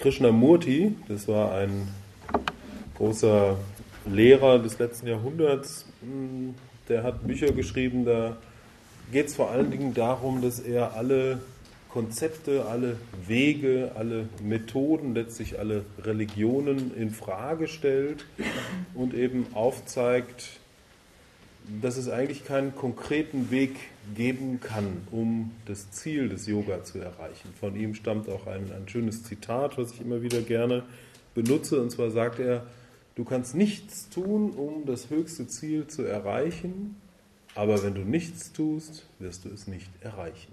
Krishnamurti, das war ein großer Lehrer des letzten Jahrhunderts, der hat Bücher geschrieben, da geht es vor allen Dingen darum, dass er alle Konzepte, alle Wege, alle Methoden, letztlich alle Religionen in Frage stellt und eben aufzeigt, dass es eigentlich keinen konkreten Weg geben kann, um das Ziel des Yoga zu erreichen. Von ihm stammt auch ein, ein schönes Zitat, was ich immer wieder gerne benutze. Und zwar sagt er, du kannst nichts tun, um das höchste Ziel zu erreichen, aber wenn du nichts tust, wirst du es nicht erreichen.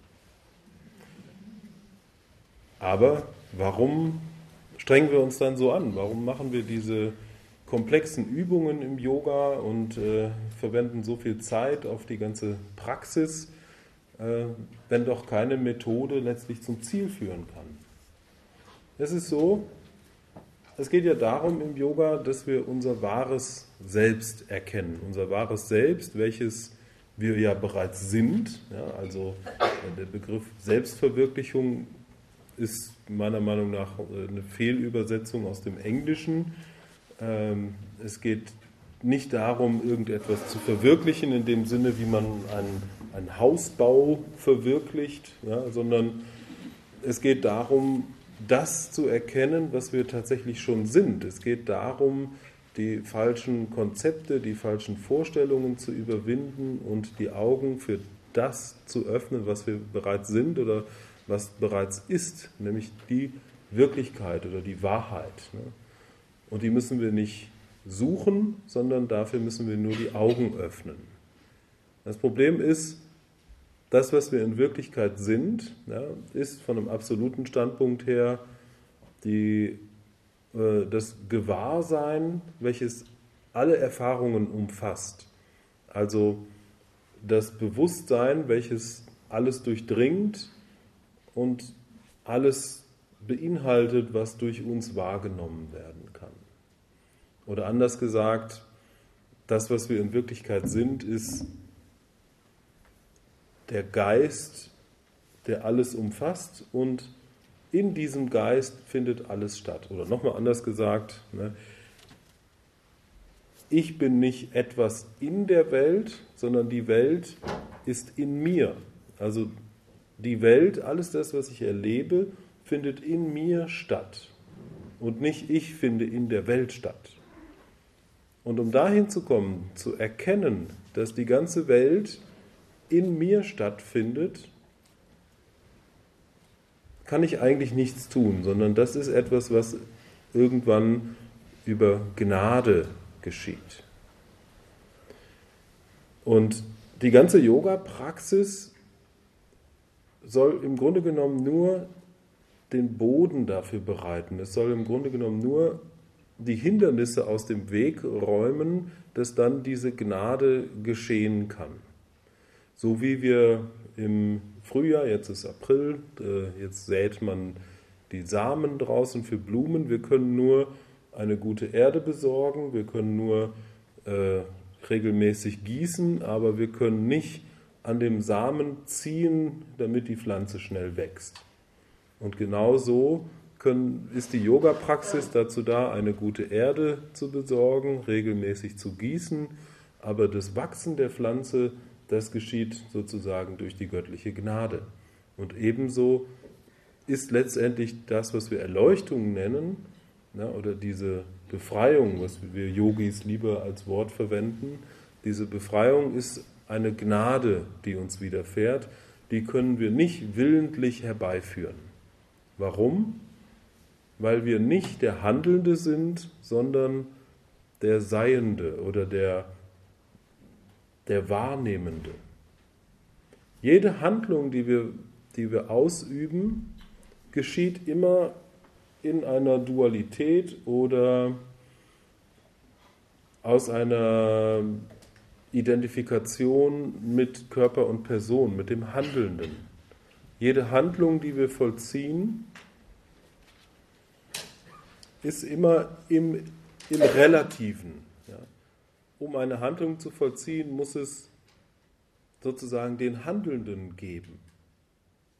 Aber warum strengen wir uns dann so an? Warum machen wir diese komplexen Übungen im Yoga und äh, verwenden so viel Zeit auf die ganze Praxis, äh, wenn doch keine Methode letztlich zum Ziel führen kann. Es ist so, es geht ja darum im Yoga, dass wir unser wahres Selbst erkennen. Unser wahres Selbst, welches wir ja bereits sind. Ja, also der Begriff Selbstverwirklichung ist meiner Meinung nach äh, eine Fehlübersetzung aus dem Englischen. Ähm, es geht nicht darum, irgendetwas zu verwirklichen, in dem Sinne, wie man einen, einen Hausbau verwirklicht, ja, sondern es geht darum, das zu erkennen, was wir tatsächlich schon sind. Es geht darum, die falschen Konzepte, die falschen Vorstellungen zu überwinden und die Augen für das zu öffnen, was wir bereits sind oder was bereits ist, nämlich die Wirklichkeit oder die Wahrheit. Ne? Und die müssen wir nicht suchen, sondern dafür müssen wir nur die Augen öffnen. Das Problem ist, das, was wir in Wirklichkeit sind, ja, ist von einem absoluten Standpunkt her die, äh, das Gewahrsein, welches alle Erfahrungen umfasst. Also das Bewusstsein, welches alles durchdringt und alles beinhaltet, was durch uns wahrgenommen werden kann. Oder anders gesagt, das, was wir in Wirklichkeit sind, ist der Geist, der alles umfasst und in diesem Geist findet alles statt. Oder nochmal anders gesagt, ne, ich bin nicht etwas in der Welt, sondern die Welt ist in mir. Also die Welt, alles das, was ich erlebe, findet in mir statt. Und nicht ich finde in der Welt statt. Und um dahin zu kommen, zu erkennen, dass die ganze Welt in mir stattfindet, kann ich eigentlich nichts tun, sondern das ist etwas, was irgendwann über Gnade geschieht. Und die ganze Yoga-Praxis soll im Grunde genommen nur den Boden dafür bereiten. Es soll im Grunde genommen nur die Hindernisse aus dem Weg räumen, dass dann diese Gnade geschehen kann. So wie wir im Frühjahr, jetzt ist April, äh, jetzt sät man die Samen draußen für Blumen. Wir können nur eine gute Erde besorgen, wir können nur äh, regelmäßig gießen, aber wir können nicht an dem Samen ziehen, damit die Pflanze schnell wächst. Und genau so können, ist die Yoga-Praxis dazu da, eine gute Erde zu besorgen, regelmäßig zu gießen, aber das Wachsen der Pflanze, das geschieht sozusagen durch die göttliche Gnade. Und ebenso ist letztendlich das, was wir Erleuchtung nennen, na, oder diese Befreiung, was wir Yogis lieber als Wort verwenden, diese Befreiung ist eine Gnade, die uns widerfährt, die können wir nicht willentlich herbeiführen. Warum? Weil wir nicht der Handelnde sind, sondern der Seiende oder der, der Wahrnehmende. Jede Handlung, die wir, die wir ausüben, geschieht immer in einer Dualität oder aus einer Identifikation mit Körper und Person, mit dem Handelnden. Jede Handlung, die wir vollziehen, ist immer im, im Relativen. Ja. Um eine Handlung zu vollziehen, muss es sozusagen den Handelnden geben.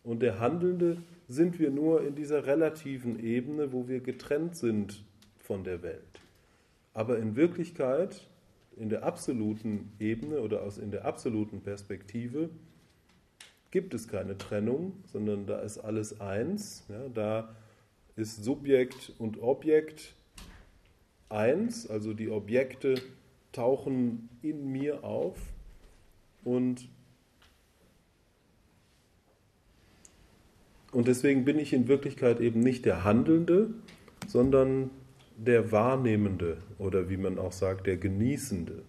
Und der Handelnde sind wir nur in dieser relativen Ebene, wo wir getrennt sind von der Welt. Aber in Wirklichkeit, in der absoluten Ebene oder aus in der absoluten Perspektive, gibt es keine Trennung, sondern da ist alles eins. Ja, da ist Subjekt und Objekt eins, also die Objekte tauchen in mir auf und Und deswegen bin ich in Wirklichkeit eben nicht der Handelnde, sondern der Wahrnehmende oder wie man auch sagt, der Genießende.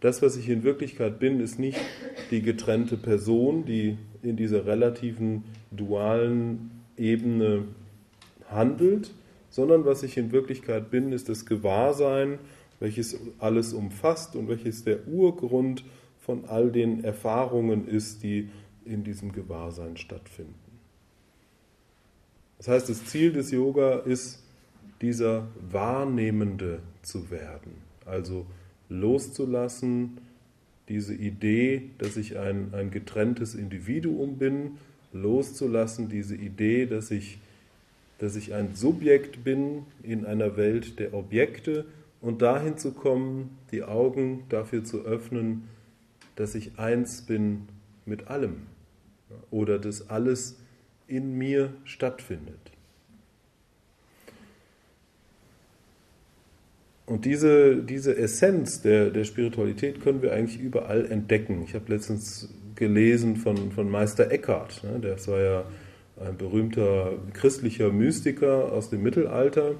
Das, was ich in Wirklichkeit bin, ist nicht die getrennte Person, die in dieser relativen dualen Ebene handelt, sondern was ich in Wirklichkeit bin, ist das Gewahrsein, welches alles umfasst und welches der Urgrund von all den Erfahrungen ist, die in diesem Gewahrsein stattfinden. Das heißt, das Ziel des Yoga ist, dieser Wahrnehmende zu werden, also loszulassen, diese Idee, dass ich ein, ein getrenntes Individuum bin, loszulassen, diese Idee, dass ich, dass ich ein Subjekt bin in einer Welt der Objekte und dahin zu kommen, die Augen dafür zu öffnen, dass ich eins bin mit allem oder dass alles in mir stattfindet. Und diese, diese Essenz der, der Spiritualität können wir eigentlich überall entdecken. Ich habe letztens gelesen von, von Meister Eckhart, ne? das war ja ein berühmter christlicher Mystiker aus dem Mittelalter.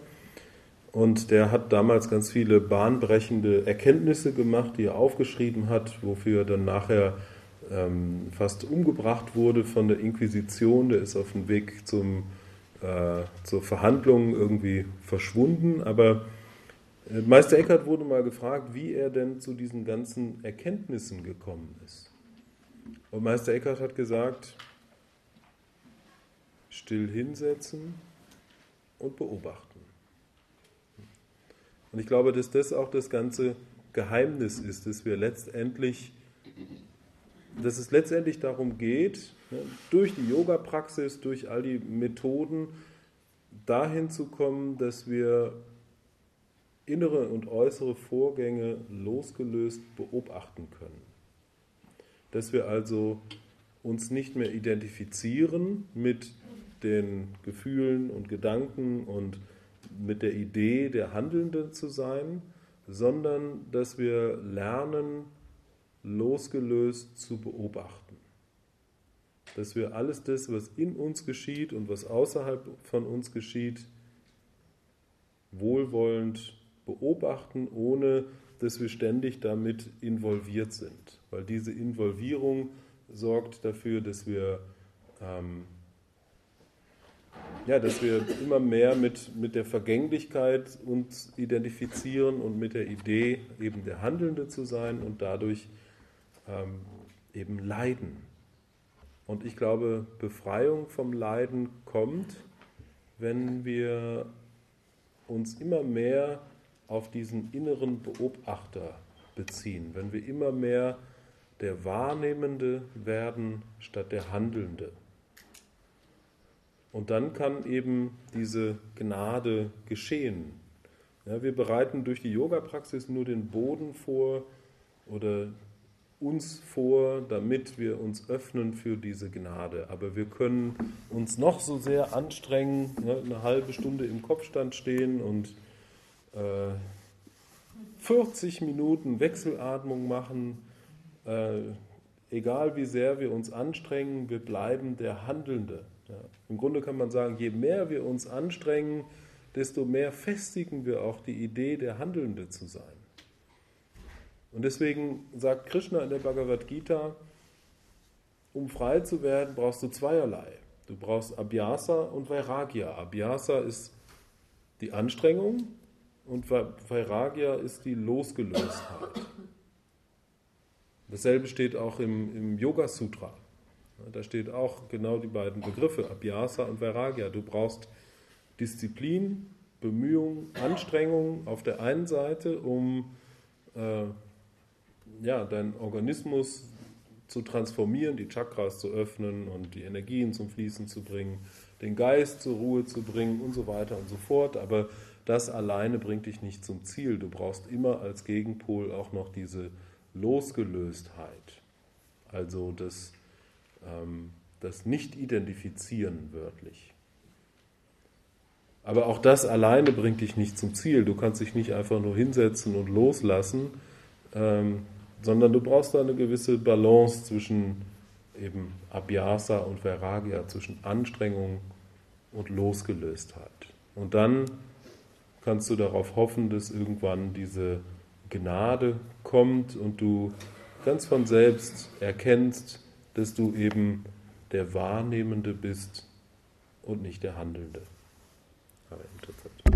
Und der hat damals ganz viele bahnbrechende Erkenntnisse gemacht, die er aufgeschrieben hat, wofür er dann nachher ähm, fast umgebracht wurde von der Inquisition. Der ist auf dem Weg zum, äh, zur Verhandlung irgendwie verschwunden. Aber äh, Meister Eckhart wurde mal gefragt, wie er denn zu diesen ganzen Erkenntnissen gekommen ist. Und Meister Eckhart hat gesagt, still hinsetzen und beobachten. Und ich glaube, dass das auch das ganze Geheimnis ist, dass wir letztendlich dass es letztendlich darum geht, ne, durch die Yoga-Praxis, durch all die Methoden dahin zu kommen, dass wir innere und äußere Vorgänge losgelöst beobachten können. Dass wir also uns nicht mehr identifizieren mit den Gefühlen und Gedanken und mit der Idee der Handelnden zu sein, sondern dass wir lernen, losgelöst zu beobachten. Dass wir alles das, was in uns geschieht und was außerhalb von uns geschieht, wohlwollend beobachten, ohne dass wir ständig damit involviert sind. Weil diese Involvierung sorgt dafür, dass wir, ähm, ja, dass wir immer mehr mit, mit der Vergänglichkeit uns identifizieren und mit der Idee, eben der Handelnde zu sein und dadurch ähm, eben Leiden. Und ich glaube, Befreiung vom Leiden kommt, wenn wir uns immer mehr auf diesen inneren Beobachter beziehen, wenn wir immer mehr der Wahrnehmende werden statt der Handelnde. Und dann kann eben diese Gnade geschehen. Ja, wir bereiten durch die Yoga-Praxis nur den Boden vor oder uns vor, damit wir uns öffnen für diese Gnade. Aber wir können uns noch so sehr anstrengen, ne, eine halbe Stunde im Kopfstand stehen und äh, 40 Minuten Wechselatmung machen. Äh, egal wie sehr wir uns anstrengen, wir bleiben der Handelnde. Ja. Im Grunde kann man sagen, je mehr wir uns anstrengen, desto mehr festigen wir auch die Idee, der Handelnde zu sein. Und deswegen sagt Krishna in der Bhagavad Gita, um frei zu werden, brauchst du zweierlei. Du brauchst Abhyasa und Vairagya. Abhyasa ist die Anstrengung und Vairagya ist die Losgelöstheit. Dasselbe steht auch im, im Yoga Sutra. Da steht auch genau die beiden Begriffe, Abhyasa und Vairagya. Du brauchst Disziplin, Bemühung, Anstrengung auf der einen Seite, um äh, ja, deinen Organismus zu transformieren, die Chakras zu öffnen und die Energien zum Fließen zu bringen, den Geist zur Ruhe zu bringen und so weiter und so fort. Aber das alleine bringt dich nicht zum Ziel. Du brauchst immer als Gegenpol auch noch diese Losgelöstheit, also das, ähm, das Nicht-Identifizieren wörtlich. Aber auch das alleine bringt dich nicht zum Ziel. Du kannst dich nicht einfach nur hinsetzen und loslassen, ähm, sondern du brauchst da eine gewisse Balance zwischen eben Abhyasa und Vairagya, zwischen Anstrengung und Losgelöstheit. Und dann kannst du darauf hoffen, dass irgendwann diese Gnade kommt und du ganz von selbst erkennst, dass du eben der Wahrnehmende bist und nicht der Handelnde. Aber interessant.